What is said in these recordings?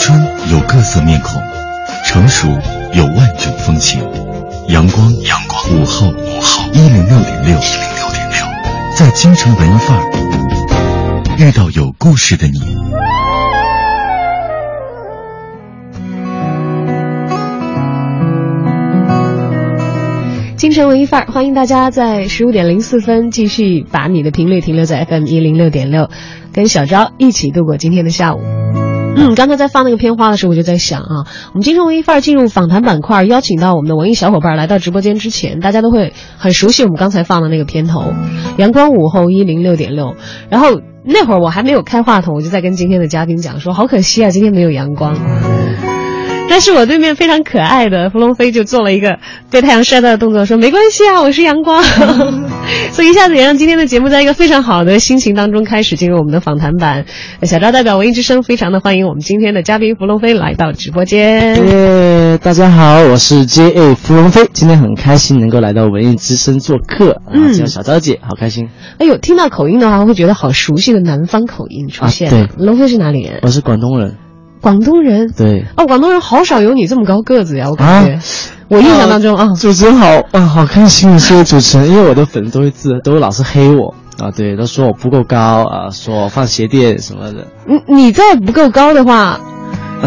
春有各色面孔，成熟有万种风情。阳光，阳光，午后，午后，一零六点六，一零六点六，在京城文艺范儿遇到有故事的你。京城文艺范儿，欢迎大家在十五点零四分继续把你的频率停留在 FM 一零六点六，跟小昭一起度过今天的下午。嗯，刚才在放那个片花的时候，我就在想啊，我们京城文艺范儿进入访谈板块，邀请到我们的文艺小伙伴来到直播间之前，大家都会很熟悉我们刚才放的那个片头，阳光午后一零六点六。然后那会儿我还没有开话筒，我就在跟今天的嘉宾讲说，好可惜啊，今天没有阳光。但是我对面非常可爱的芙蓉飞就做了一个被太阳晒到的动作，说没关系啊，我是阳光，所以一下子也让今天的节目在一个非常好的心情当中开始进入我们的访谈版。小赵代表文艺之声非常的欢迎我们今天的嘉宾芙蓉飞来到直播间。耶，大家好，我是 J A 芙蓉飞，今天很开心能够来到文艺之声做客，嗯啊，叫小赵姐，好开心。哎呦，听到口音的话，会觉得好熟悉的南方口音出现。啊对龙飞是哪里人？我是广东人，广东人。对，哦，广东人好少有你这么高个子呀，我感觉。啊我印象当中啊，主持人好啊，好开心的是主持人，因为我的粉丝都会自都会老是黑我啊，对，都说我不够高啊，说我放鞋垫什么的，你你再不够高的话，啊、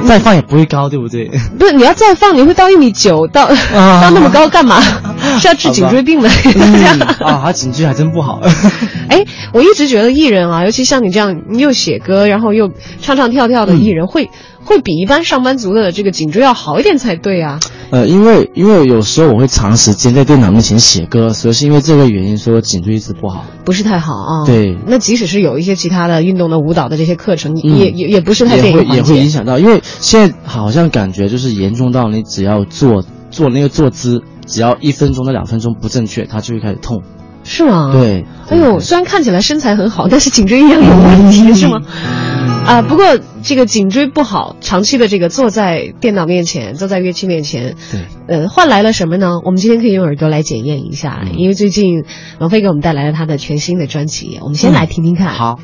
再放也不会高，对不对？不是你要再放，你会到一米九，到、啊到那么高干嘛？是要治颈椎病的。嗯啊，他颈椎还真不好。哎，我一直觉得艺人啊，尤其像你这样又写歌，然后又唱唱跳跳的艺人，会会比一般上班族的这个颈椎要好一点才对啊。呃，因为因为有时候我会长时间在电脑面前写歌，所以是因为这个原因，说颈椎一直不好。不是太好啊。对那即使是有一些其他的运动的、舞蹈的这些课程，嗯也也也不是太也会也会影。响到，因为现在好像感觉就是严重到你只要坐坐那个坐姿，只要一分钟到两分钟不正确，它就会开始痛。是吗？。对，哎呦，虽然看起来身材很好，但是颈椎一样有问题，是吗？啊，不过这个颈椎不好，长期的这个坐在电脑面前，坐在乐器面前，对，呃，换来了什么呢？我们今天可以用耳朵来检验一下，嗯因为最近王菲给我们带来了她的全新的专辑，我们先来听听看。好。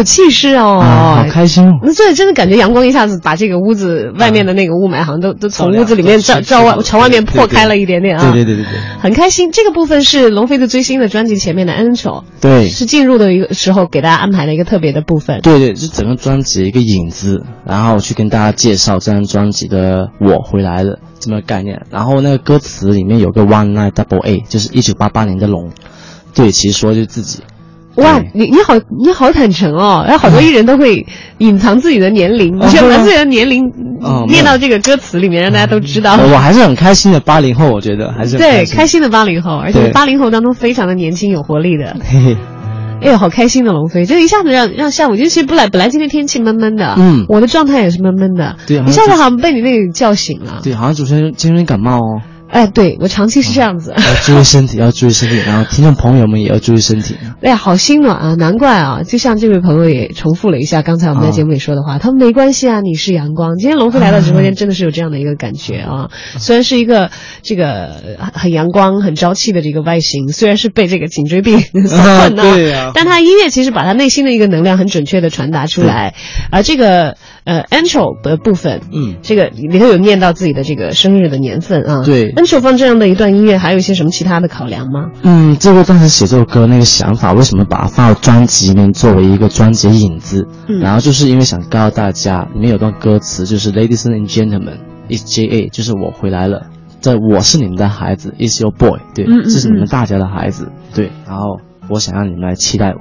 有气势哦，啊，好开心哦。那这真的感觉阳光一下子把这个屋子外面的那个雾霾好像都都从屋子里面照照外朝外面破开了一点点啊，对对对对对，很开心。这个部分是龙飞的最新的专辑前面的 intro，对，是进入的一个时候给大家安排的一个特别的部分。对对，是整个专辑的一个影子，然后去跟大家介绍这张专辑的我回来了这么个概念。然后那个歌词里面有个 One Night Double A，就是一九八八年的龙，对，其实说的就是自己。哇，你你好你好坦诚哦，然后好多艺人都会隐藏自己的年龄，你却把自己的年龄哦念到这个歌词里面，让大家都知道。呃我还是很开心的八零后，我觉得还是对，开心。的八零后，而且对。八零后当中非常的年轻有活力的。嘿嘿，哎呦，好开心的龙飞，就一下子让让下午，其实本来本来今天天气闷闷的，嗯我的状态也是闷闷的，对一下子好像被你那个叫醒了。对，好像主持人今天感冒哦，哎，对我长期是这样子。要注意身体，要注意身体，然后听众朋友们也要注意身体。哎呀，好心暖啊！难怪啊，就像这位朋友也重复了一下刚才我们在节目里说的话，他说没关系啊，你是阳光。今天龙飞来到直播间，真的是有这样的一个感觉啊。虽然是一个这个很很阳光、很朝气的这个外形，虽然是被这个颈椎病 所困啊，对啊但他音乐其实把他内心的一个能量很准确的传达出来。而这个呃 a n t r o 的部分，嗯这个里头有念到自己的这个生日的年份啊。对，intro 放这样的一段音乐，还有一些什么其他的考量吗？嗯，这个当时写这首歌那个想法，为什么把它放到专辑里面作为一个专辑的影子？嗯然后就是因为想告诉大家，里面有段歌词就是 “Ladies and gentlemen, it's J.A.”，就是我回来了，这我是你们的孩子，is your boy，对，嗯嗯这是你们大家的孩子，对，然后我想让你们来期待我，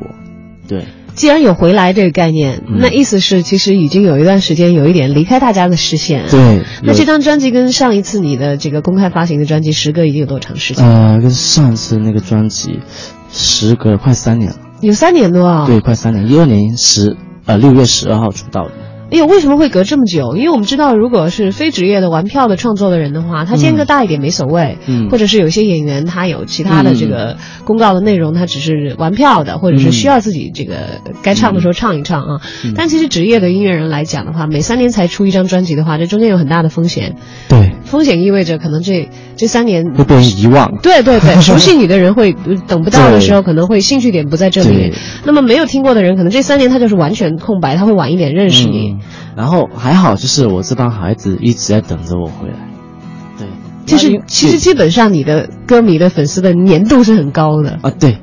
对，既然有回来这个概念，嗯那意思是其实已经有一段时间有一点离开大家的视线。。对，那这张专辑跟上一次你的这个公开发行的专辑时隔已经有多长时间？呃，跟上次那个专辑，时隔快三年了，有三年多啊。对，快三年，一二年十呃六月十二号出道的。哎呦，为什么会隔这么久？因为我们知道，如果是非职业的玩票的创作的人的话，他间隔大一点没所谓。嗯或者是有些演员他有其他的这个公告的内容，他只是玩票的，或者是需要自己这个该唱的时候唱一唱啊。嗯但其实职业的音乐人来讲的话，每三年才出一张专辑的话，这中间有很大的风险。对，风险意味着可能这这三年会被人遗忘。对对对，熟悉你的人会呃等不到的时候，可能会兴趣点不在这里。那么没有听过的人，可能这三年他就是完全空白，他会晚一点认识你。嗯然后还好，就是我这帮孩子一直在等着我回来。对，就是其实基本上你的歌迷的粉丝的粘度是很高的。啊，对，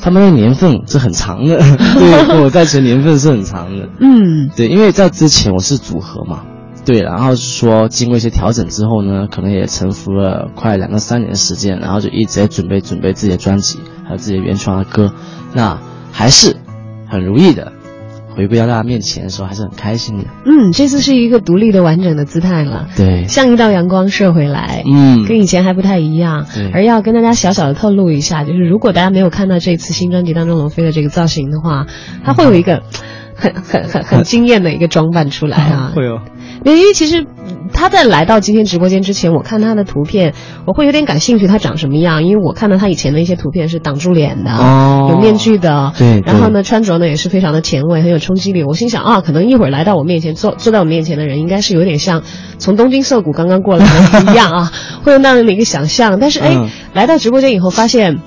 他们的年份是很长的，对，跟我在一起的年份是很长的。嗯，对，因为在之前我是组合嘛，对，然后是说经过一些调整之后呢，可能也沉浮了快两到三年的时间，然后就一直在准备准备自己的专辑，还有自己的原创的歌，那还是很如意的。回归到大家面前的时候，还是很开心的。嗯，这次是一个独立的完整的姿态了，对，像一道阳光射回来。嗯，跟以前还不太一样对，而要跟大家小小的透露一下，就是如果大家没有看到这次新专辑当中龙飞的这个造型的话，他会有一个很很很很惊艳的一个装扮出来啊。会哦，因为其实嗯他在来到今天直播间之前，我看他的图片，我会有点感兴趣，他长什么样？因为我看到他以前的一些图片是挡住脸的，哦有面具的，对然后呢，穿着呢也是非常的前卫，很有冲击力。我心想啊，可能一会儿来到我面前坐坐在我面前的人，应该是有点像从东京涩谷刚刚过来的一样啊，会有那样的一个想象。但是哎，嗯来到直播间以后发现。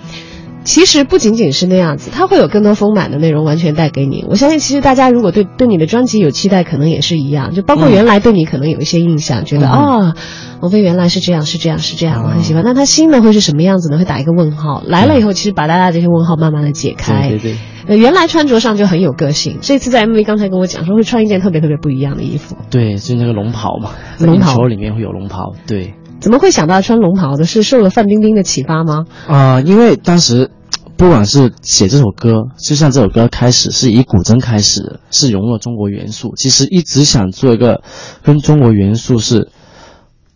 其实不仅仅是那样子，它会有更多丰满的内容完全带给你。我相信，其实大家如果对对你的专辑有期待，可能也是一样。就包括嗯原来对你可能有一些印象，觉得嗯啊，王菲原来是这样，是这样，是这样，我很嗯喜欢。那她新的会是什么样子呢？会打一个问号。来了以后，其实把大家这些问号慢慢的解开。对对对。呃，原来穿着上就很有个性，这次在 MV 刚才跟我讲说会穿一件特别特别不一样的衣服，对，就那个龙袍嘛，龙袍里面会有龙袍，对，怎么会想到穿龙袍的？是受了范冰冰的启发吗？啊、因为当时不管是写这首歌，就像这首歌开始是以古筝开始的，是融入了中国元素，其实一直想做一个跟中国元素是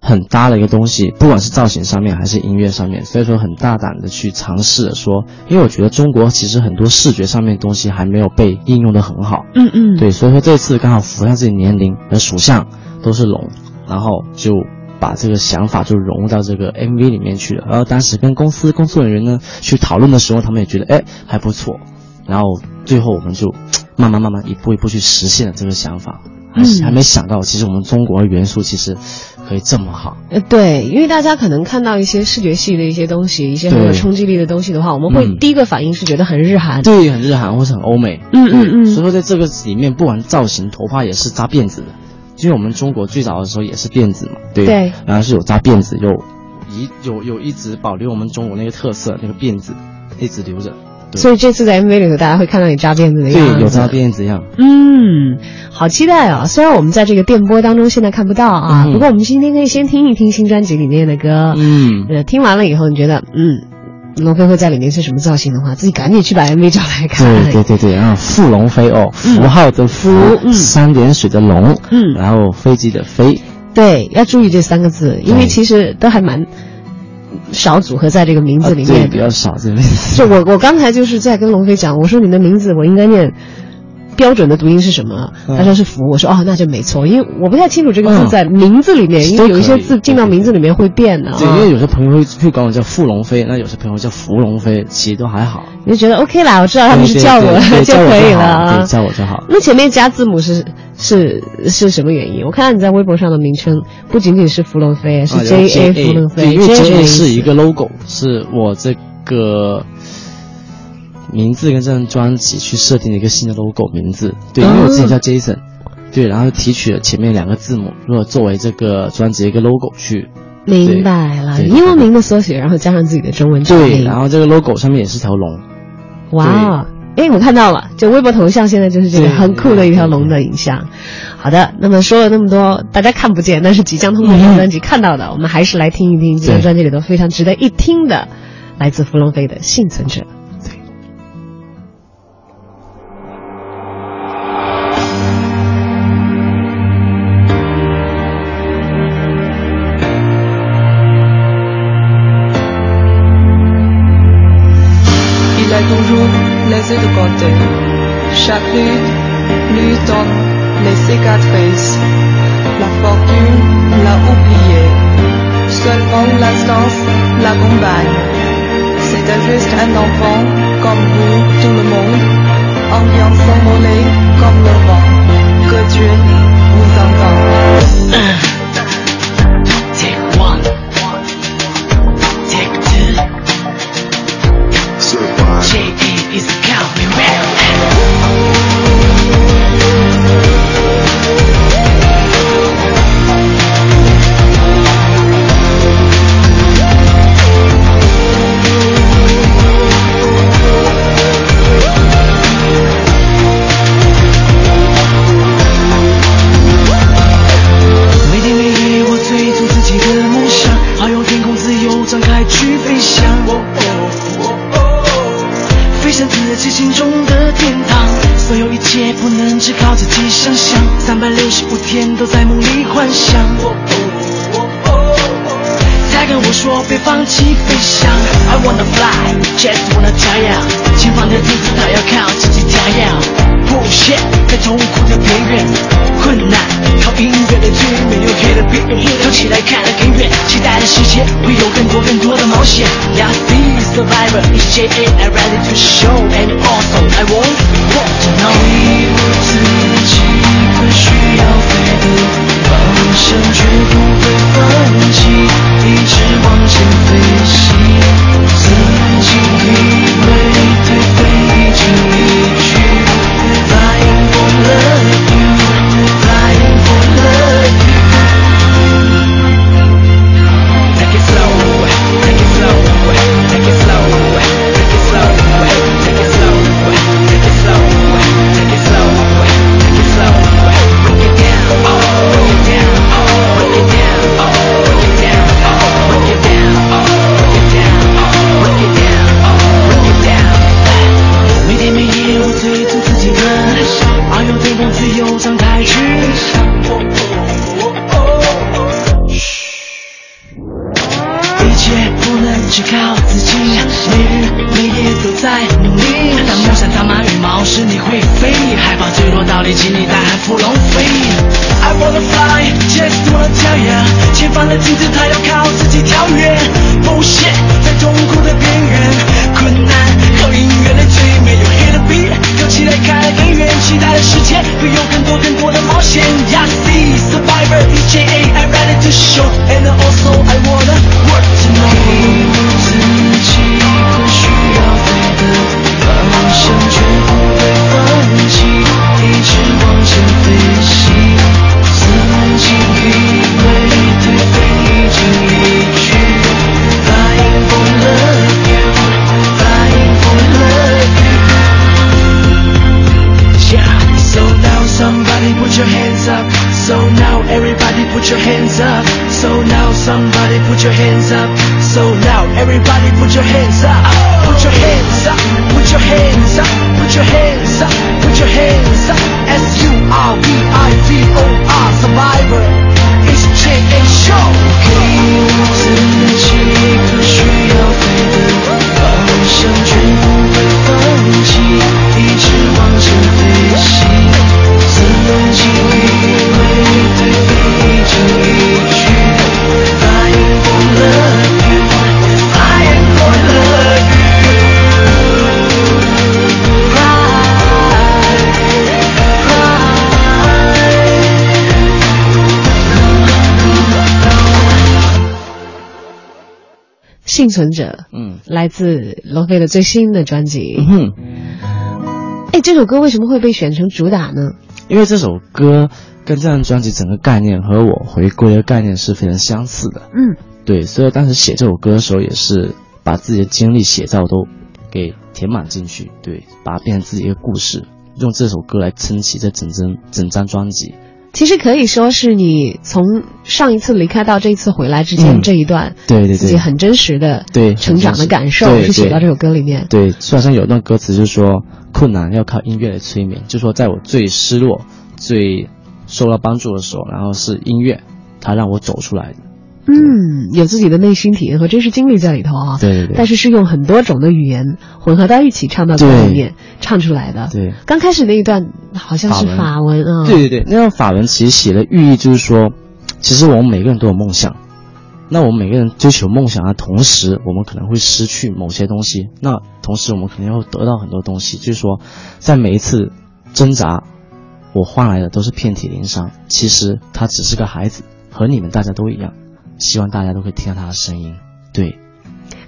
很搭的一个东西，不管是造型上面还是音乐上面，所以说很大胆的去尝试的说，因为我觉得中国其实很多视觉上面的东西还没有被应用的很好，嗯嗯，对，所以说这次刚好符合上自己年龄和属相都是龙，然后就把这个想法就融入到这个 MV 里面去了。然后当时跟公司工作人员呢去讨论的时候，他们也觉得哎还不错，然后最后我们就慢慢慢慢一步一步去实现了这个想法。还是嗯还没想到，其实我们中国的元素其实可以这么好。呃，对，因为大家可能看到一些视觉系的一些东西，一些很有冲击力的东西的话，我们会嗯第一个反应是觉得很日韩。对，很日韩或是很欧美。嗯嗯嗯所以说在这个里面，不管造型、头发也是扎辫子的，因为我们中国最早的时候也是辫子嘛，对，对然后是有扎辫子，有一有有一直保留我们中国那个特色，那个辫子一直留着。对所以这次在 MV 里头，大家会看到你扎辫子的样子。对，有扎辫子样。嗯，好期待啊！虽然我们在这个电波当中现在看不到啊，嗯不过我们今天可以先听一听新专辑里面的歌。嗯，呃，听完了以后，你觉得嗯，龙飞会在里面是什么造型的话，自己赶紧去把 MV 找来看。对对对对，然后富龙飞哦，符号的符，嗯三点水的龙，嗯然后飞机的飞，对，要注意这三个字，因为其实都还蛮少组合在这个名字里面。比较少这个名字。就我我刚才就是在跟龙飞讲，我说你的名字我应该念标准的读音是什么？嗯他说是福，我说哦那就没错，因为我不太清楚这个字嗯在名字里面，因为有一些字进到名字里面会变的啊。对，因为有些朋友会会管我叫傅龙飞，那有些朋友叫福龙飞，其实都还好。你就觉得 OK 啦，我知道他们是叫我 就可以了对，。叫我就好。那前面加字母是是是什么原因？我看到你在微博上的名称不仅仅是福龙飞，是啊 J A 对福龙飞因为 J A 是一个 logo，是我这个名字跟这张专辑去设定了一个新的 logo 名字。对，因为我自己叫 Jason，对，然后提取了前面两个字母，如果作为这个专辑的一个 logo 去。明白了，英文名的缩写，然后加上自己的中文全对，然后这个 logo 上面也是条龙。哇，哎，我看到了，就微博头像现在就是这个很酷的一条龙的影像。好的，那么说了那么多，大家看不见，但是即将通过这张专辑看到的，我们还是来听一听这张专辑里头非常值得一听的，来自弗龙飞的《幸存者》。survivor is J A, I'm ready to show and also I want want to know。我自己不需要飞的方向，绝不会放弃，一直往前飞 so loud. Everybody put your hands up. 幸存者，嗯来自罗非的最新的专辑。嗯，哎，这首歌为什么会被选成主打呢？因为这首歌跟这张专辑整个概念和我回归的概念是非常相似的。嗯，对，所以当时写这首歌的时候，也是把自己的经历写照都给填满进去，对，把它变成自己一个故事，用这首歌来撑起这整张整张专辑。其实可以说是你从上一次离开到这一次回来之间嗯这一段，对对对，自己很真实的对成长的感受是写到这首歌里面。对，书上有一段歌词就是说，困难要靠音乐来催眠，就说在我最失落、最受到帮助的时候，然后是音乐，它让我走出来的。嗯，有自己的内心体验和真实经历在里头啊。对对对但是是用很多种的语言混合到一起唱到歌里面唱出来的。对刚开始那一段好像是法文啊。对对对，那段法文其实写的寓意就是说，其实我们每个人都有梦想，那我们每个人追求梦想的同时，我们可能会失去某些东西，那同时我们肯定会得到很多东西。就是说，在每一次挣扎，我换来的都是遍体鳞伤。其实他只是个孩子，和你们大家都一样。希望大家都可以听到他的声音。对，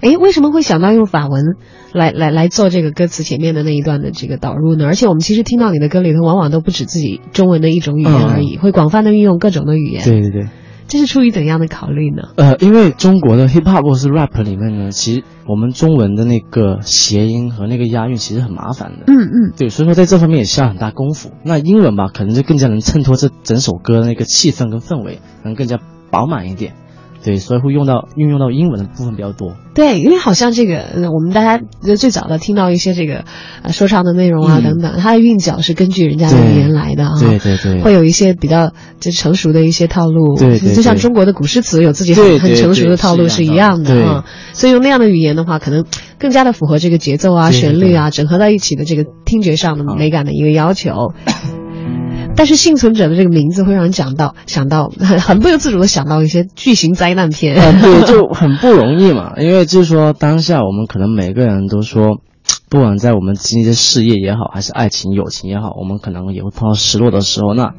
哎，为什么会想到用法文来来来做这个歌词前面的那一段的这个导入呢？而且我们其实听到你的歌里头，往往都不止自己中文的一种语言而已，会广泛的运用各种的语言。，对对对。这是出于怎样的考虑呢？呃，因为中国的 hip hop 或是 rap 里面呢，其实我们中文的那个谐音和那个押韵其实很麻烦的。嗯嗯，对，所以说在这方面也下很大功夫。那英文吧，可能就更加能衬托这整首歌的那个气氛跟氛围，能更加饱满一点。对，所以会用到运用到英文的部分比较多。对，因为好像这个呃我们大家呃最早的听到一些这个呃说唱的内容啊、嗯等等，它的韵脚是根据人家的语言来的啊。对对对，会有一些比较就成熟的一些套路，对对就像中国的古诗词有自己很很成熟的套路是一样的啊。所以用那样的语言的话，可能更加的符合这个节奏啊、旋律啊整合到一起的这个听觉上的嗯美感的一个要求。但是幸存者的这个名字会让人讲到想到很 很不由自主的想到一些巨型灾难片。呃，对，就很不容易嘛。因为就是说，当下我们可能每个人都说，不管在我们经历的事业也好，还是爱情、友情也好，我们可能也会碰到失落的时候。那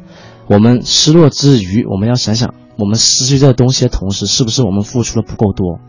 我们失落之余，我们要想想，我们失去这个东西的同时，是不是我们付出的不够多？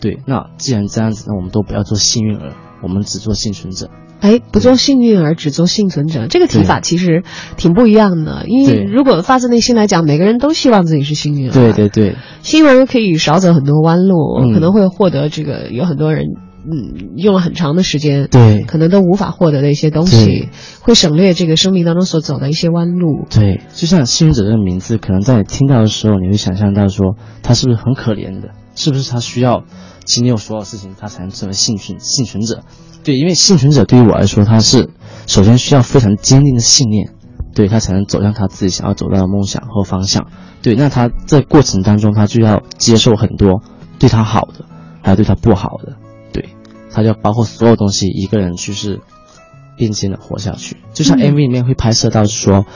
对，那既然这样子，那我们都不要做幸运儿，我们只做幸存者。哎，不做幸运儿，只做幸存者，这个提法其实挺不一样的。因为如果发自内心来讲，每个人都希望自己是幸运儿。对对对，幸运儿可以少走很多弯路，嗯可能会获得这个有很多人嗯用了很长的时间，对可能都无法获得的一些东西，会省略这个生命当中所走的一些弯路。对，就像幸运者这个名字，可能在你听到的时候，你会想象到说，他是不是很可怜的？是不是他需要经历所有事情，他才能成为幸存幸存者？对，因为幸存者对于我来说，他是首先需要非常坚定的信念，对他才能走向他自己想要走到的梦想和方向。对，那他在过程当中，他就要接受很多对他好的，还有对他不好的，对，他就要包括所有东西，一个人去是并肩的活下去。就像嗯 MV 里面会拍摄到说，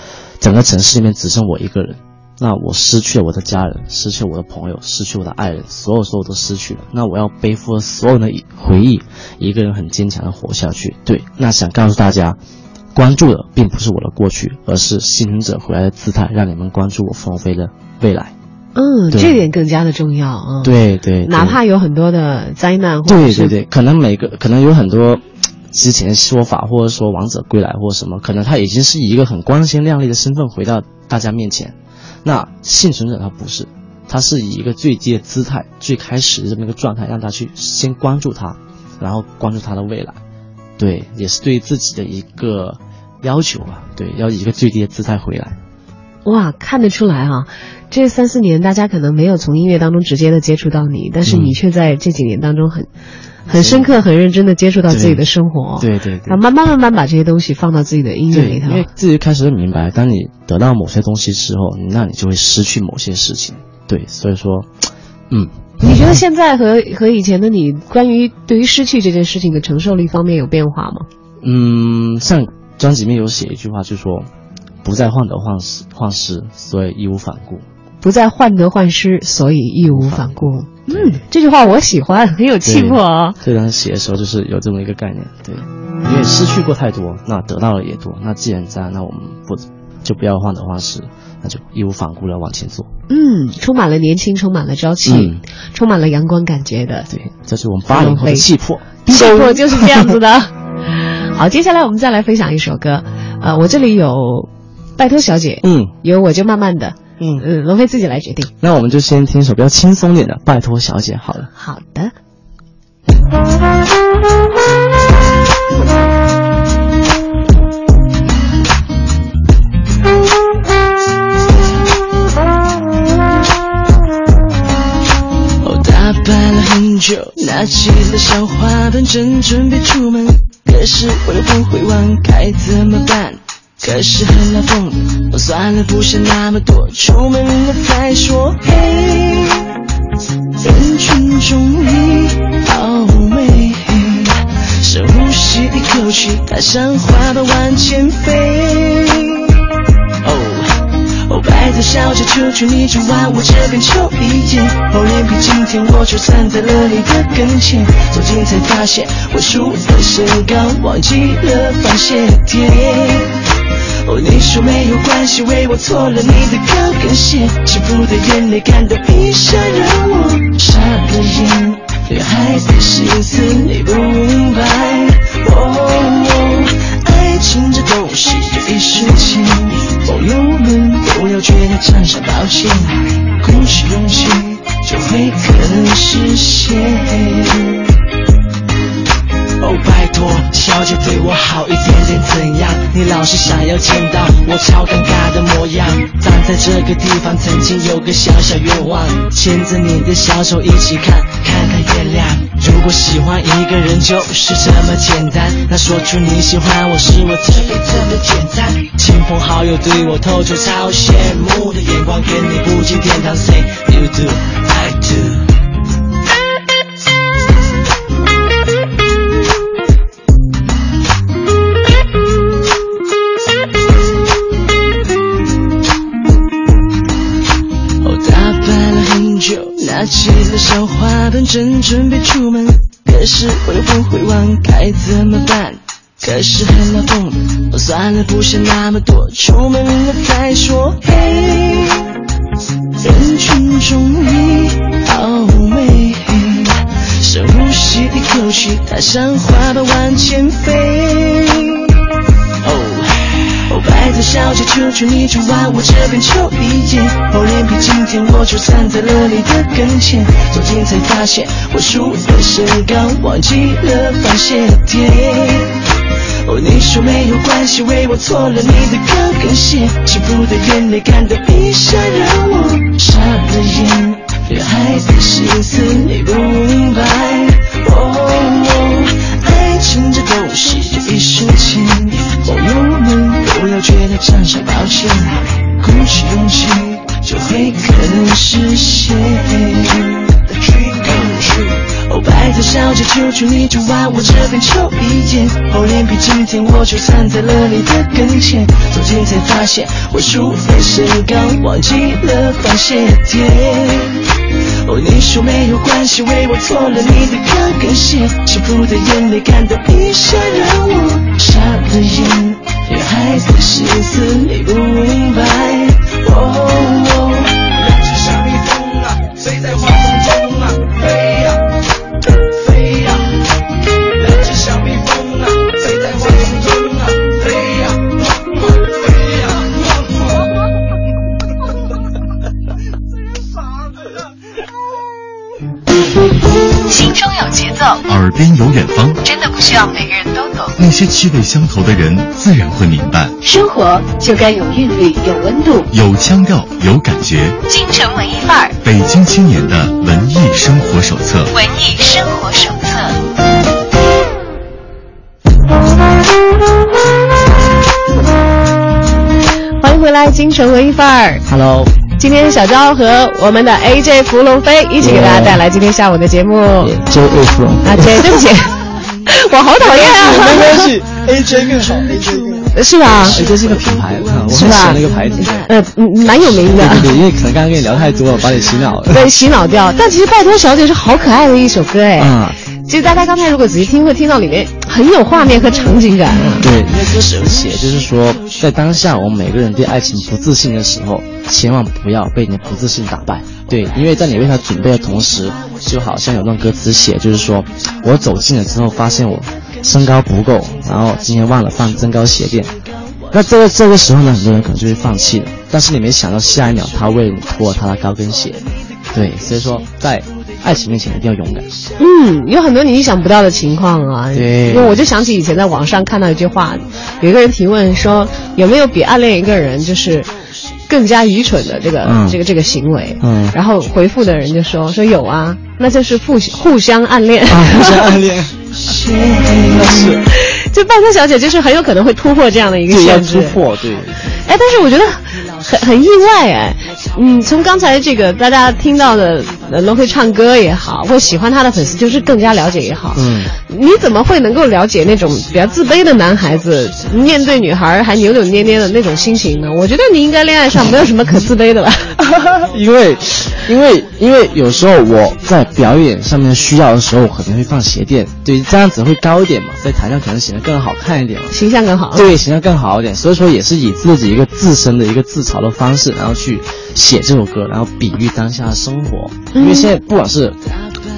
整个城市里面只剩我一个人，那我失去了我的家人，失去了我的朋友，失去我的爱人，所有所有都失去了。那我要背负了所有的回忆，一个人很坚强的活下去。对，那想告诉大家，关注的并不是我的过去，而是幸存者回来的姿态，让你们关注我冯飞的未来。嗯，这点更加的重要啊。，对对，哪怕有很多的灾难，或者对对对，可能每个可能有很多之前说法，或者说王者归来或者什么，可能他已经是以一个很光鲜亮丽的身份回到大家面前。那幸存者他不是，他是以一个最低的姿态、最开始的这么一个状态，让他去先关注他，然后关注他的未来。对，也是对自己的一个要求吧。对，要以一个最低的姿态回来。哇，看得出来啊，这三四年大家可能没有从音乐当中直接的接触到你，但是你却在这几年当中很。很深刻、很认真的接触到自己的生活，对对对，然后慢慢慢慢把这些东西放到自己的音乐里头，因为自己开始明白，当你得到某些东西之后，那你就会失去某些事情。对，所以说，嗯，你觉得现在和和以前的你，关于对于失去这件事情的承受力方面有变化吗？嗯，像专辑里面有写一句话，就说不再患得患失，患失，所以义无反顾。不再患得患失，所以义无反顾。嗯，这句话我喜欢，很有气魄啊。所以当时写的时候就是有这么一个概念，对，因为失去过太多，那得到的也多，那既然这样，那我们不就不要患得患失，那就义无反顾的往前做。嗯，充满了年轻，充满了朝气，充满了阳光感觉的。对，这是我们八零后的气魄，气魄就是这样子的。好，接下来我们再来分享一首歌，呃，我这里有拜托小姐，嗯，有我就慢慢的。嗯嗯，龙飞自己来决定。那我们就先听一首比较轻松点的《拜托小姐》好了。好的。我打扮了很久，拿起了小花盆，正准备出门，可是我的风会忘开，怎么办？可是很冷风，我算了，不想那么多，出门了再说。嘿，人群中你好美，深呼吸一口气，它像花瓣往前飞。哦，哦，拜托小姐，求求你就往我这边凑一点，厚脸皮，今天我就站在了你的跟前，走近才发现我输的身高，忘记了放鞋垫。哦，你说没有关系，为我脱了你的高跟鞋，幸福的眼泪感动一下，让我傻了眼。女孩子心思你不明白，哦，爱情这东西就一时间，朋友们不要觉得沾上抱歉，鼓起勇气就会可能实现。哦，拜托，小姐对我好一点点怎样？你老是想要见到我超尴尬的模样。站在这个地方，曾经有个小小愿望，牵着你的小手一起看，看看月亮。如果喜欢一个人就是这么简单，那说出你喜欢我是我这辈子的简单。亲朋好友对我投出超羡慕的眼光，跟你不进天堂，Say you do I do。小花盆，正准备出门，可是我又不会忘开，怎么办？可是很冷风，我算了，不想那么多，出门了再说。嘿，人群中你好美，深呼吸一口气，它像花瓣往前飞。拜托小姐，求求你就往我这边凑一点，厚脸皮，今天我就站在了你的跟前，走近才发现我输的身高，忘记了放鞋垫。哦，你说没有关系，为我错了你的高跟鞋，幸福的眼泪感动一下，让我傻了眼。女孩子心思你不明白，哦，爱情这东西就一瞬间，朋友们。不要觉得沾上抱歉，鼓起勇气就会可能实现。哦，拜托小姐，求求你就往我这边凑一点，厚脸皮，今天我就站在了你的跟前，走近才发现我输的身高，忘记了放鞋垫。哦，你说没有关系，为我脱了你的高跟鞋，幸福的眼泪感动一下，让我傻了眼。思你不明白。哦，两只小蜜蜂啊，飞在花丛中啊，飞呀飞呀。两只小蜜蜂啊，飞在花丛中啊，飞呀飞呀。心中有节奏，耳耳边有远方，真需要每个人都懂。那些气味相投的人自然会明白。生活就该有韵律、有温度、有腔调、有感觉。京城文艺范儿，北京青年的文艺生活手册。文艺生活手册。欢迎回来，京城文艺范儿。Hello，今天小昭和我们的 AJ 芙蓉飞一起给大家带来今天下午的节目。J A 芙蓉啊，对，对不起，我好讨厌啊！没关系，AJ 更好，AJ 更好。是吧？AJ 是个品牌，我是吧很喜欢那个牌子。呃，嗯蛮有名的。对对对，因为可能刚刚跟你聊太多了，把你洗脑了。对，洗脑掉。但其实《拜托小姐》是好可爱的一首歌哎。嗯。其实大家刚才如果仔细听，会听到里面很有画面和场景感啊。对，因为歌写，就是说，在当下我们每个人对爱情不自信的时候，千万不要被你的不自信打败。对，因为在你为他准备的同时，就好像有段歌词写，就是说我走近了之后，发现我身高不够，然后今天忘了放增高鞋垫。那这个这个时候呢，很多人可能就会放弃了，但是你没想到下一秒他为你脱了他的高跟鞋。对，所以说在爱情面前一定要勇敢。嗯，有很多你意想不到的情况啊。对，因为我就想起以前在网上看到一句话，有一个人提问说，有没有比暗恋一个人就是更加愚蠢的这个、嗯、这个这个行为？嗯，然后回复的人就说说有啊，那就是互互相暗恋。啊，互相暗恋。那 是，就拜托小姐就是很有可能会突破这样的一个限制。突破，对。哎，但是我觉得很很意外哎，嗯，从刚才这个大家听到的罗飞唱歌也好，或喜欢他的粉丝就是更加了解也好，嗯，你怎么会能够了解那种比较自卑的男孩子面对女孩还扭扭捏捏的那种心情呢？我觉得你应该恋爱上没有什么可自卑的吧？因为，因为，因为有时候我在表演上面需要的时候，我可能会放鞋垫，对，这样子会高一点嘛，在台上可能显得更好看一点嘛，形象更好，对，形象更好一点。所以说，也是以自己一个自身的一个自嘲的方式，然后去写这首歌，然后比喻当下的生活。因为现在不管是，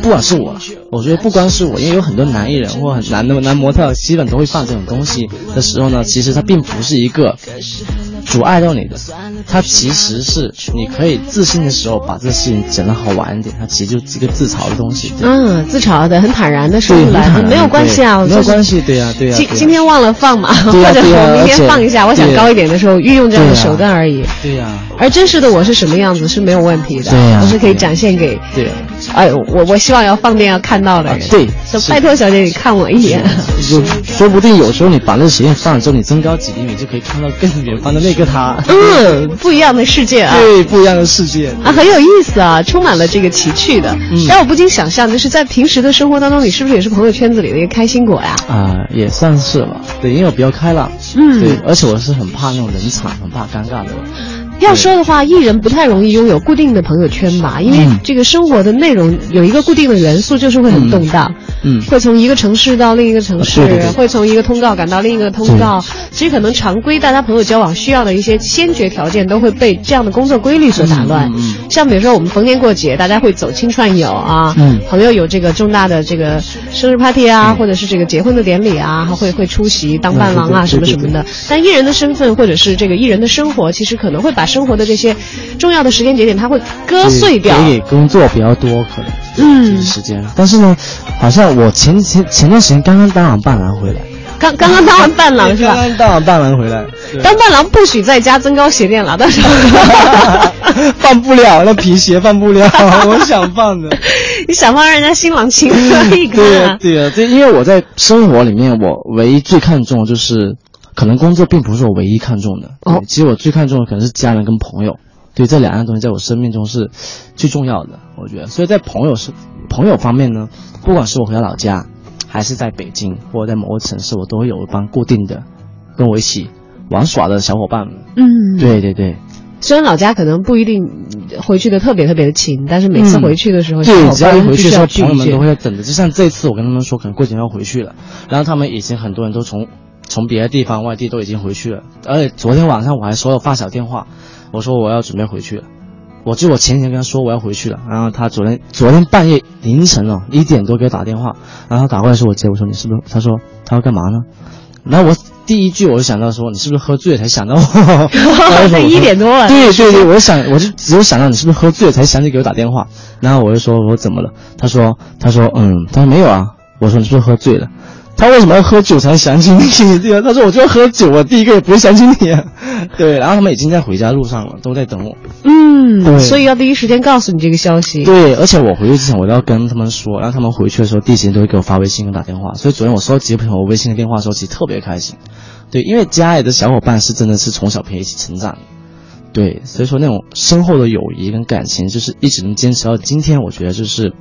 不管是我，我觉得不光是我，因为有很多男艺人或很男的男模特，基本都会放这种东西的时候呢，其实它并不是一个阻碍到你的，它其实是你可以自信的时候把这个事情整得好玩一点，它其实就是一个自嘲的东西。嗯，自嘲的，很坦然的说出来，没有关系啊，没有关系，对呀、啊，对呀、啊。今今天忘了放嘛，或者我明天放一下，我想高一点的时候运用这样的手段而已。对呀、啊。而真实的我是什么样子是没有问题的，我是可以展现给。对、啊。哎，我我希望要放电要看到的人。啊、对。说拜托小姐，你看我一眼。就说不定有时候你把那鞋垫放了之后，你增高几厘米就可以看到更远方的那个他。嗯，不一样的世界啊。对，不一样的世界啊，很有意思啊，充满了这个奇趣的。嗯。但我不禁想象，就是在平时的生活当中，你是不是也是朋友圈子里的一个开心果呀？啊，也算是吧。对，因为我比较开朗。嗯。对，而且我是很怕那种冷场，很怕尴尬的。要说的话，艺人不太容易拥有固定的朋友圈吧，因为这个生活的内容有一个固定的元素，就是会很动荡。嗯，会从一个城市到另一个城市，啊、对对对会从一个通告赶到另一个通告。其实可能常规大家朋友交往需要的一些先决条件，都会被这样的工作规律所打乱。嗯嗯、像比如说我们逢年过节，大家会走亲串友啊，嗯、朋友有这个重大的这个生日 party 啊，或者是这个结婚的典礼啊，会会出席当伴郎啊什么什么的。但艺人的身份或者是这个艺人的生活，其实可能会把生活的这些重要的时间节点，他会割碎掉。给工作比较多，可能嗯时间。但是呢，好像我前前前段时间刚刚当完伴郎回来。刚刚刚当完伴郎是吧？刚刚当完伴郎回来，当伴郎不许在家增高鞋垫了，到时候 放不了，那皮鞋放不了，我想放的。你想放，让人家新郎亲喝一个。对呀，对呀，对，因为我在生活里面，我唯一最看重的就是，可能工作并不是我唯一看重的。哦，其实我最看重的可能是家人跟朋友。对，这两样东西在我生命中是最重要的，我觉得。所以在朋友是朋友方面呢，不管是我回到老家。还是在北京或者在某个城市，我都会有一帮固定的跟我一起玩耍的小伙伴。嗯，对对对。虽然老家可能不一定回去的特别特别的勤，但是每次回去的时候，嗯、对，只要一回去的时候，朋友们都会在等着。就像这次我跟他们说，可能过几天要回去了，然后他们已经很多人都从从别的地方外地都已经回去了，而且昨天晚上我还收到发小电话，我说我要准备回去了。我就我前几天跟他说我要回去了，然后他昨天昨天半夜凌晨哦一点多给我打电话，然后打过来说我接，我说你是不是？他说他要干嘛呢？然后我第一句我就想到说你是不是喝醉了才想到我？一点多了。对对对，我就想我就只有想到你是不是喝醉了才想起给我打电话，然后我就说我怎么了？他说他说嗯，他说没有啊，我说你是不是喝醉了？他为什么要喝酒才想起你？对啊，他说我就要喝酒，我第一个也不会想起你啊。对，然后他们已经在回家路上了，都在等我。嗯，对所以要第一时间告诉你这个消息。对，而且我回去之前我都要跟他们说，然后他们回去的时候第一时间都会给我发微信跟打电话。所以昨天我收到几个朋友微信的电话的时候，其实特别开心。对，因为家里的小伙伴是真的是从小陪一起成长的。对，所以说那种深厚的友谊跟感情，就是一直能坚持到今天。我觉得就是，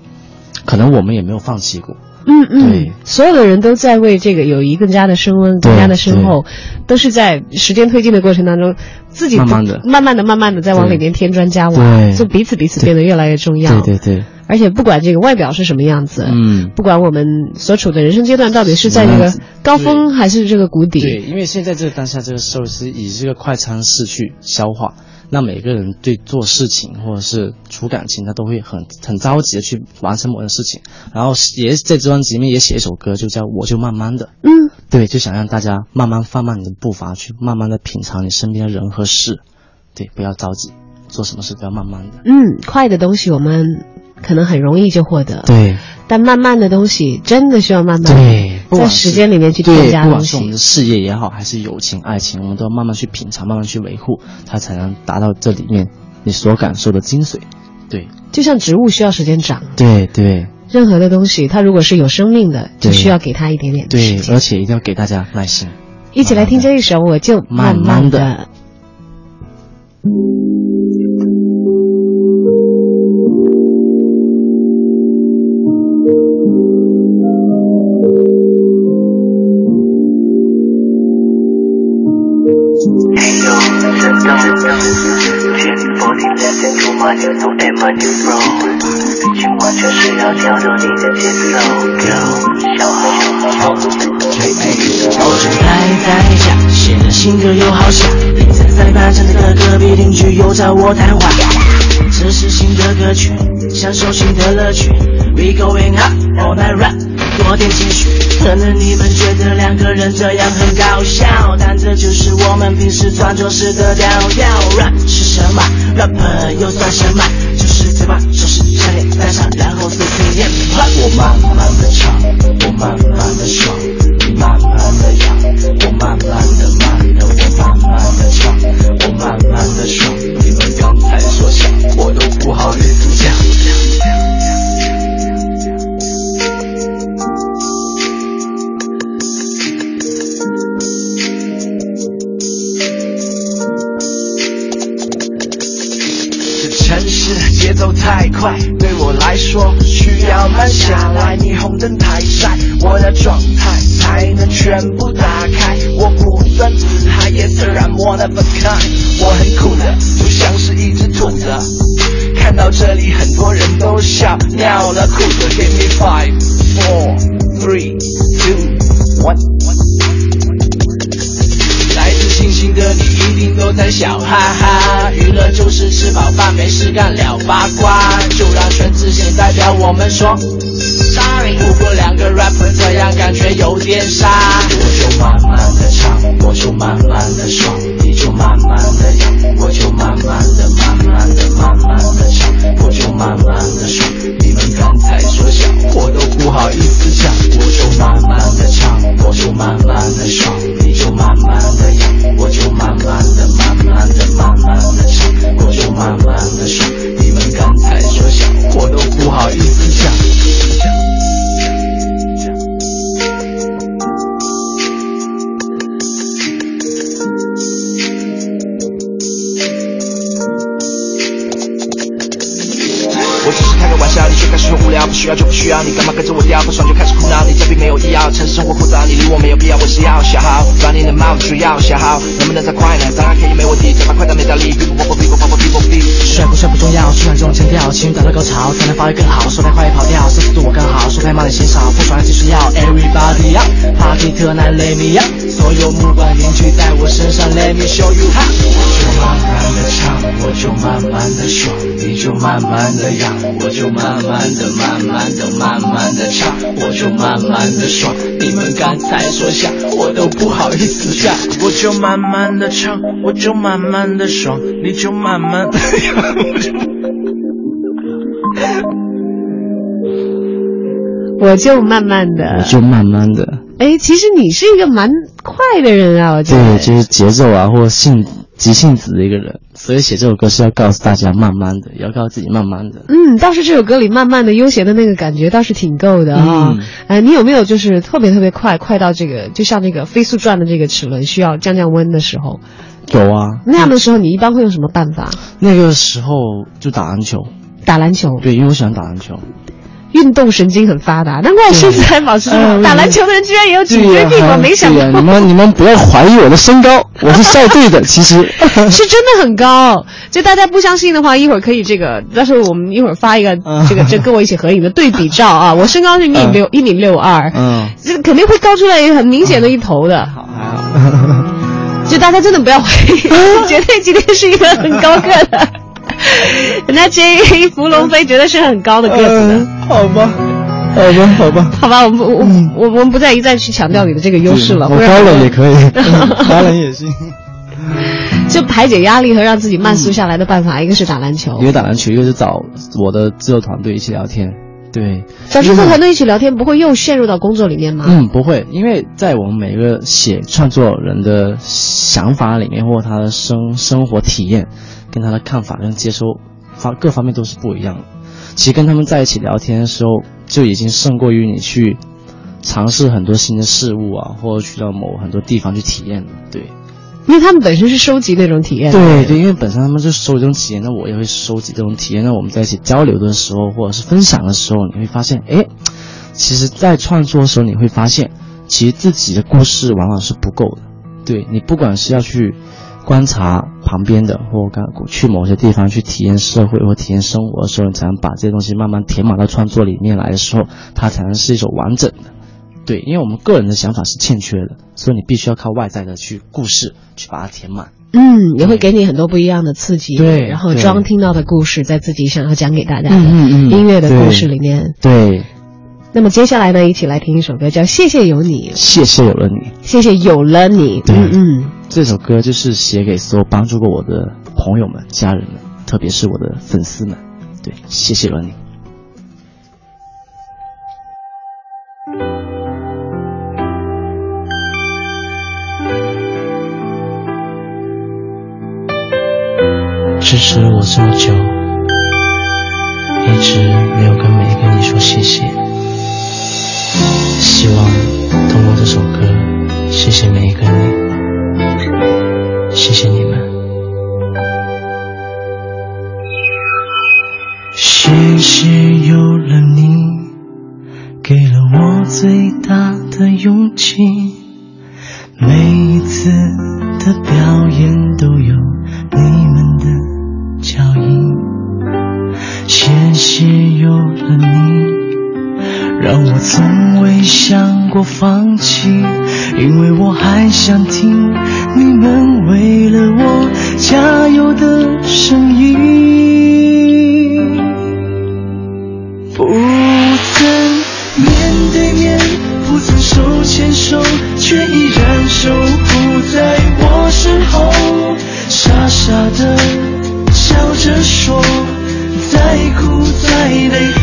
可能我们也没有放弃过。嗯嗯，所有的人都在为这个友谊更加的升温，更加的深厚，都是在时间推进的过程当中，自己慢慢的慢慢的、慢慢的在往里面添砖加瓦，就彼此彼此变得越来越重要。对对对，而且不管这个外表是什么样子，嗯。不管我们所处的人生阶段到底是在这个高峰还是这个谷底，对，因为现在这个当下这个社会是以这个快餐式去消化，那每个人对做事情或者是处感情，他都会很很着急的去完成某件事情，然后也在这专辑里面也写一首歌，就叫《我就慢慢的》，嗯，对，就想让大家慢慢放慢你的步伐，去慢慢的品尝你身边的人和事，对，不要着急，做什么事都要慢慢的，嗯，快的东西我们可能很容易就获得，对。但慢慢的东西真的需要慢慢，对，不在时间里面去添，加东不管是我们的西。事业也好，还是友情、爱情，我们都要慢慢去品尝，慢慢去维护，它才能达到这里面你所感受的精髓。对，就像植物需要时间长，对对任何的东西，它如果是有生命的，就需要给它一点点的时对，间而。且一定要给大家耐心。一起来听这一首，我就慢慢慢的我正待在家，写的新歌又好笑，凌晨三点半，站的隔壁邻居又找我谈话。这是新的歌曲，享受新的乐趣。We going up all night rap. 多点情绪。可能你们觉得两个人这样很搞笑，但这就是我们平时创作时的调调。Rap 是什么？rap 又算什么？就是嘴巴手势项链戴上，然后碎碎念。我慢慢的唱，我慢慢的爽，你慢慢的摇，我慢慢的慢的，我慢慢的唱，太快，对我来说需要慢下来。霓虹灯太晒，我的状态才能全部打开。我不算自嗨，Yes sir I'm one of a kind，我很酷的，就像是一只兔子。看到这里，很多人都笑尿了裤子。Give me five, four, three, 一定都在笑，哈哈！娱乐就是吃饱饭没事干聊八卦，就让全智贤代表我们说 sorry。不过两个 rapper 这样感觉有点傻。我就慢慢的唱，我就慢慢的爽，你就慢慢的摇，我就慢慢的、慢慢的、慢慢的唱，我就慢慢的爽。你们刚才说笑，我都不好意思讲，我就慢慢的唱，我就慢慢的爽，你就慢慢的摇，我就慢慢的、慢我没有必要，我是要消耗，把你的帽子需要消耗，能不能再快点？当然可以，没问题，这把快但没道理。people people people people people people。帅不帅不重要，就像这种腔调，情绪达到高潮才能发挥更好。说太快跑掉，速度我更好，说太慢的嫌少，不爽的技术要 everybody up。Party tonight，let me up，所有目光凝聚在我身上，Let me show you how。我就慢慢的唱，我就慢慢的爽，你就慢慢的养，我就慢慢的、慢慢的、慢慢的唱，我就慢慢的爽。你们刚才说下，我都不好意思讲。我就慢慢的唱，我就慢慢的爽，你就慢慢的摇，我就。我就慢慢的，我就慢慢的。哎，其实你是一个蛮快的人啊，我觉得。对，就是节奏啊，或性急性子的一个人，所以写这首歌是要告诉大家慢慢的，要告诉自己慢慢的。嗯，倒是这首歌里慢慢的悠闲的那个感觉倒是挺够的啊。哎，你有没有就是特别特别快，快到这个就像那个飞速转的这个齿轮需要降降温的时候？有啊。那样的时候你一般会用什么办法？那个时候就打篮球。打篮球。对，因为我喜欢打篮球。运动神经很发达，难怪身材保持这么好。打篮球的人居然也有颈椎病，我没想到。你们你们不要怀疑我的身高，我是校队的，其实 是真的很高。就大家不相信的话，一会儿可以这个，到时候我们一会儿发一个这个，这跟我一起合影的对比照啊。我身高是一米六一米六二，嗯，这肯定会高出来很明显的一头的。好，还好。就大家真的不要怀疑，绝对今天是一个很高个的。人家 J 伏龙飞绝对是很高的个子的。好吧，好吧，好吧，好吧，我们我我们不再一再去强调你的这个优势了。我高冷也可以，高冷也行。就排解压力和让自己慢速下来的办法，一个是打篮球，一个打篮球，一个是找我的制作团队一起聊天。对，找制作团队一起聊天，不会又陷入到工作里面吗？嗯，不会，因为在我们每个写创作人的想法里面，或他的生生活体验。跟他的看法跟接收方各方面都是不一样的。其实跟他们在一起聊天的时候，就已经胜过于你去尝试很多新的事物啊，或者去到某很多地方去体验了。对，因为他们本身是收集那种体验。对对，因为本身他们就收集这种体验，那我也会收集这种体验。那我们在一起交流的时候，或者是分享的时候，你会发现，哎，其实，在创作的时候，你会发现，其实自己的故事往往是不够的。对你，不管是要去。观察旁边的，或刚去某些地方去体验社会或体验生活的时候，你才能把这些东西慢慢填满到创作里面来的时候，它才能是一首完整的。对，因为我们个人的想法是欠缺的，所以你必须要靠外在的去故事去把它填满。嗯，也会给你很多不一样的刺激。对，然后装听到的故事，在自己想要讲给大家的音乐的故事里面。对。那么接下来呢，一起来听一首歌，叫《谢谢有你》。谢谢有了你。谢谢有了你。嗯嗯。这首歌就是写给所有帮助过我的朋友们、家人们，特别是我的粉丝们。对，谢谢了你。支持我这么久，一直没有跟每一个你说谢谢。希望通过这首歌，谢谢每一个你。谢谢你们，谢谢有了你，给了我最大的勇气。每一次的表演都有你们的脚印。谢谢有了你，让我从未想过放弃，因为我还想听。你们为了我加油的声音，不曾面对面，不曾手牵手，却依然守护在我身后，傻傻的笑着说，再苦再累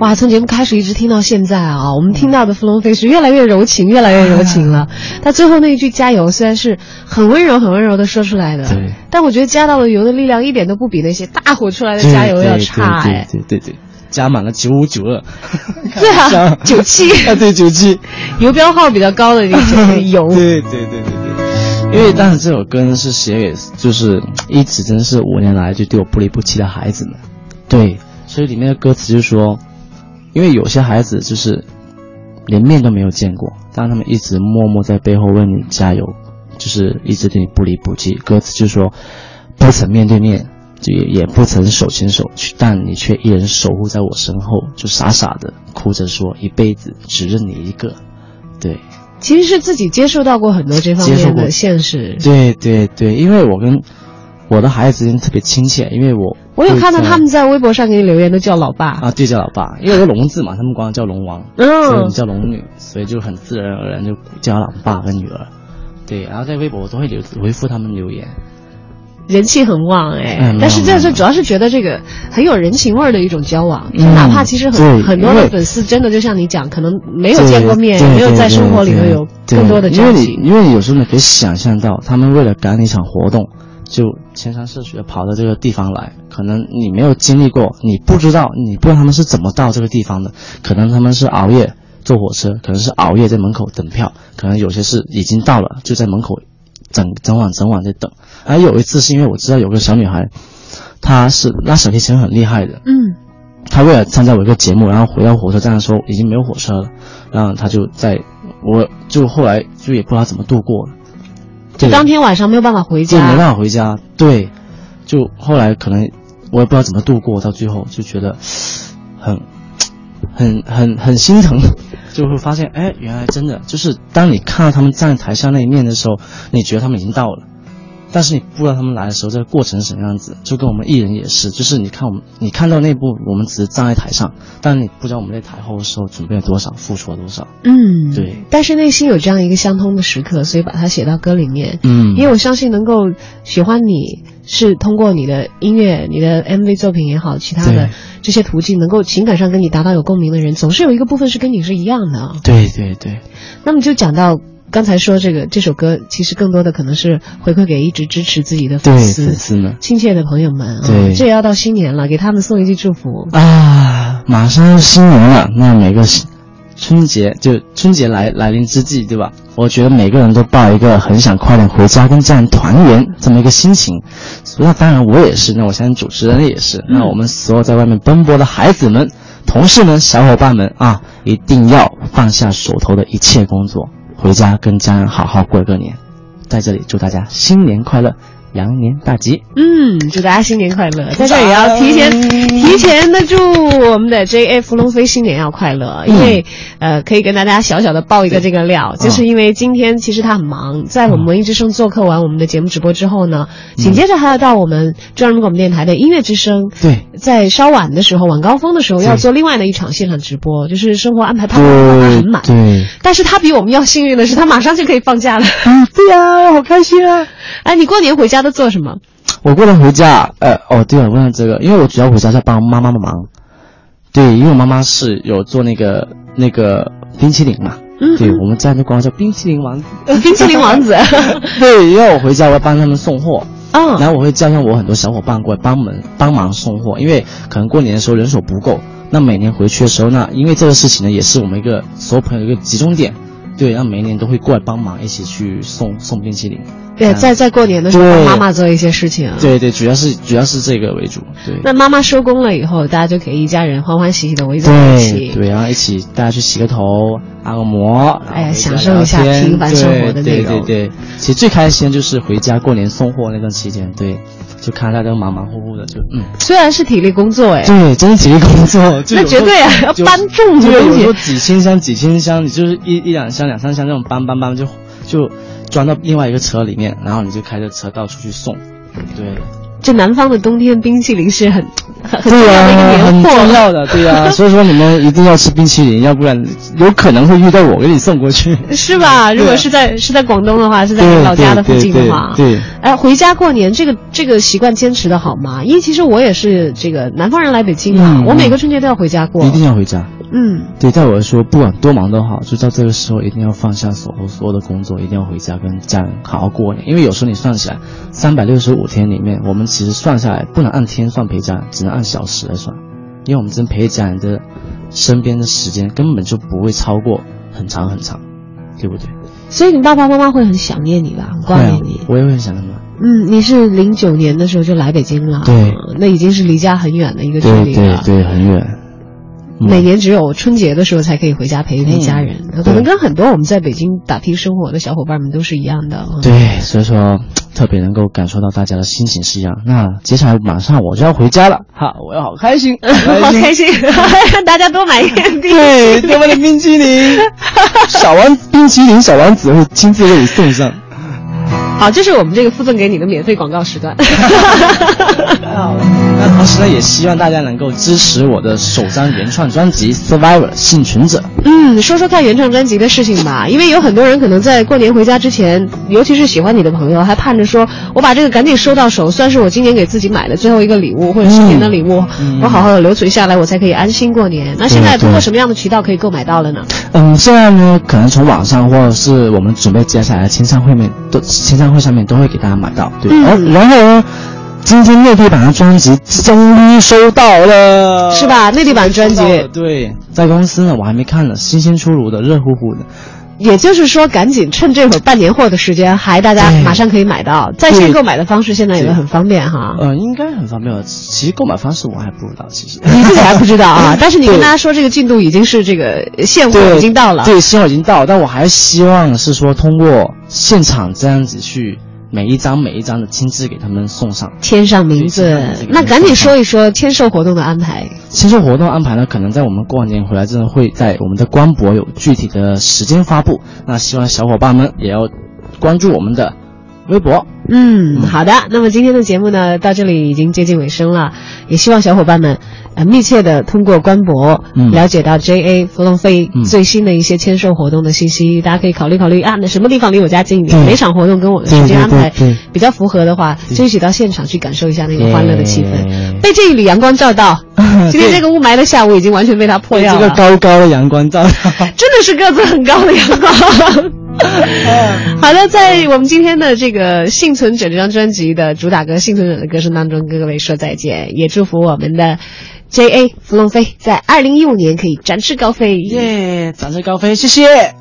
哇，从节目开始一直听到现在啊，我们听到的芙蓉飞是越来越柔情，越来越柔情了。他最后那一句“加油”虽然是很温柔、很温柔的说出来的，对，但我觉得加到了油的力量一点都不比那些大火出来的加油要差哎。对对对对，加满了九五九二。对啊，九七啊，对九七，油标号比较高的那个油。对对对对对，因为当时这首歌呢是写给就是一直真是五年来就对我不离不弃的孩子们，对，所以里面的歌词就说。因为有些孩子就是连面都没有见过，但他们一直默默在背后为你加油，就是一直对你不离不弃。歌词就说，不曾面对面，就也也不曾手牵手，但你却一人守护在我身后，就傻傻的哭着说，一辈子只认你一个。对，其实是自己接受到过很多这方面的现实。对对对，因为我跟我的孩子之间特别亲切，因为我。我有看到他们在微博上给你留言，都叫老爸啊，对，叫老爸，因为有个龙字嘛，他们管我叫龙王，嗯，所以叫龙女，所以就很自然而然就叫老爸跟女儿，对，然后在微博我都会留回复他们留言，人气很旺哎，但是这这主要是觉得这个很有人情味的一种交往，哪怕其实很很多的粉丝真的就像你讲，可能没有见过面，没有在生活里头有更多的交集，因为你因为有时候你可以想象到，他们为了赶一场活动。就千山涉水跑到这个地方来，可能你没有经历过，你不知道，你不知道他们是怎么到这个地方的。可能他们是熬夜坐火车，可能是熬夜在门口等票，可能有些是已经到了，就在门口整整晚整晚在等。还有一次是因为我知道有个小女孩，她是拉小提琴很厉害的，嗯，她为了参加我一个节目，然后回到火车站的时候已经没有火车了，然后她就在，我就后来就也不知道怎么度过了。就当天晚上没有办法回家，就没办法回家。对，就后来可能我也不知道怎么度过，到最后就觉得很、很、很、很心疼，就会发现，哎，原来真的就是当你看到他们站在台上那一面的时候，你觉得他们已经到了。但是你不知道他们来的时候，这个过程是什么样子，就跟我们艺人也是，就是你看我们，你看到那部，我们只是站在台上，但你不知道我们在台后的时候准备了多少，付出了多少。嗯，对。但是内心有这样一个相通的时刻，所以把它写到歌里面。嗯，因为我相信能够喜欢你是通过你的音乐、你的 MV 作品也好，其他的这些途径，能够情感上跟你达到有共鸣的人，总是有一个部分是跟你是一样的。对对对。那么就讲到。刚才说这个这首歌，其实更多的可能是回馈给一直支持自己的粉丝、粉丝们、亲切的朋友们啊。对，这也要到新年了，给他们送一句祝福啊！马上要新年了，那每个春节就春节来来临之际，对吧？我觉得每个人都抱一个很想快点回家跟家人团圆这么一个心情。那当然我也是，那我相信主持人也是。那我们所有在外面奔波的孩子们、同事们、小伙伴们啊，一定要放下手头的一切工作。回家跟家人好好过个年，在这里祝大家新年快乐。羊年大吉，嗯，祝大家新年快乐！在这也要提前提前的祝我们的 J F 龙飞新年要快乐，因为呃，可以跟大家小小的爆一个这个料，就是因为今天其实他很忙，在我们文艺之声做客完我们的节目直播之后呢，紧接着还要到我们中央人民广播电台的音乐之声，对，在稍晚的时候晚高峰的时候要做另外的一场现场直播，就是生活安排啪啪啪很满，对，但是他比我们要幸运的是，他马上就可以放假了，嗯对呀，好开心啊！哎，你过年回家都做什么？我过年回家，呃，哦，对了，问了这个，因为我主要回家是帮妈妈的忙，对，因为我妈妈是有做那个那个冰淇淋嘛，嗯。对，我们家就管叫冰淇淋王子，冰淇淋王子。对，因为我回家我要帮他们送货，嗯然后我会叫上我很多小伙伴过来帮忙帮忙送货，因为可能过年的时候人手不够，那每年回去的时候那，因为这个事情呢，也是我们一个所有朋友一个集中点，对，然后每一年都会过来帮忙，一起去送送冰淇淋。对，在在过年的时候帮妈妈做一些事情啊。。对对，主要是主要是这个为主，对。那妈妈收工了以后，大家就可以一家人欢欢喜喜的围在一起。对对，然后一起大家去洗个头、按个摩，哎呀享受一下平凡生活的那种对对对对，其实最开心就是回家过年送货那段期间，对，就看大家都忙忙乎乎的，就嗯，虽然是体力工作，哎，对，真是体力工作，就那绝对啊，要搬重的对，有东时候。几千箱几千箱，你就是一一两箱两三箱那种搬搬搬就就装到另外一个车里面，然后你就开着车到处去送，对。这南方的冬天冰淇淋是很很很重要的一个年货。重要的，对呀、所以说你们一定要吃冰淇淋，要不然有可能会遇到我给你送过去。是吧？如果是在是在广东的话，是在你老家的附近的话，对对对哎，回家过年这个这个习惯坚持的好吗？因为其实我也是这个南方人来北京嘛，嗯我每个春节都要回家过。一定要回家。嗯，对，在我来说，不管多忙都好，就到这个时候一定要放下所有所有的工作，一定要回家跟家人好好过年。因为有时候你算起来，三百六十五天里面，我们其实算下来不能按天算陪家人，只能按小时来算，因为我们真陪家人的身边的时间根本就不会超过很长很长，对不对？所以你爸爸妈妈会很想念你吧？很挂念你。，我也会很想他们。嗯，你是零九年的时候就来北京了，对，那已经是离家很远的一个距对离了。对对，很远。嗯。每年只有春节的时候才可以回家陪一陪家人，嗯可能跟很多我们在北京打拼生活的小伙伴们都是一样的。嗯，对，所以说特别能够感受到大家的心情是一样。那接下来马上我就要回家了，哈，我要 好开心，好开心，大家多买一点冰对，多买点冰淇淋，小王冰淇淋小王子会亲自为你送上。好，这是我们这个附赠给你的免费广告时段。那同时呢，也希望大家能够支持我的首张原创专辑《Survivor 幸存者》。嗯，说说看原创专辑的事情吧，因为有很多人可能在过年回家之前，尤其是喜欢你的朋友，还盼着说，我把这个赶紧收到手，算是我今年给自己买的最后一个礼物，或者新年的礼物，嗯我好好的留存下来，我才可以安心过年。那现在通过什么样的渠道可以购买到了呢？嗯，现在呢，可能从网上或者是我们准备接下来的签唱会面都签唱会上面都会给大家买到，对。嗯。然后呢，今天内地版的专辑终于收到了，是吧？内地版专辑。对，在公司呢，我还没看呢，新鲜出炉的，热乎乎的。也就是说，赶紧趁这会儿办年货的时间，还大家马上可以买到。在线购买的方式现在也对很方便哈。呃，应该很方便了。其实购买方式我还不知道，其实你自己还不知道啊，但是你跟大家说这个进度已经是这个现货已经到了。对，现货已经到了，但我还希望是说通过现场这样子去每一张每一张的亲自给他们送上。签上名字那赶紧说一说签售活动的安排。签售活动安排呢，可能在我们过完年回来之后，会在我们的官博有具体的时间发布。那希望小伙伴们也要关注我们的微博。嗯，好的。那么今天的节目呢，到这里已经接近尾声了，也希望小伙伴们呃密切的通过官博、嗯了解到 JA 芙蓉飞嗯最新的一些签售活动的信息。大家可以考虑考虑啊，那什么地方离我家近一点？对哪场活动跟我的时间安排比较符合的话，就一起到现场去感受一下那个欢乐的气氛。被这一缕阳光照到，今天这个雾霾的下午已经完全被它破掉了。这个高高的阳光照到。真的是个子很高的阳光。好的，在我们今天的这个《幸存者》这张专辑的主打歌《幸存者》的歌声当中，跟各位说再见，也祝福我们的 J A 芙蓉飞在二零一五年可以展翅高飞。耶，展翅高飞，谢谢。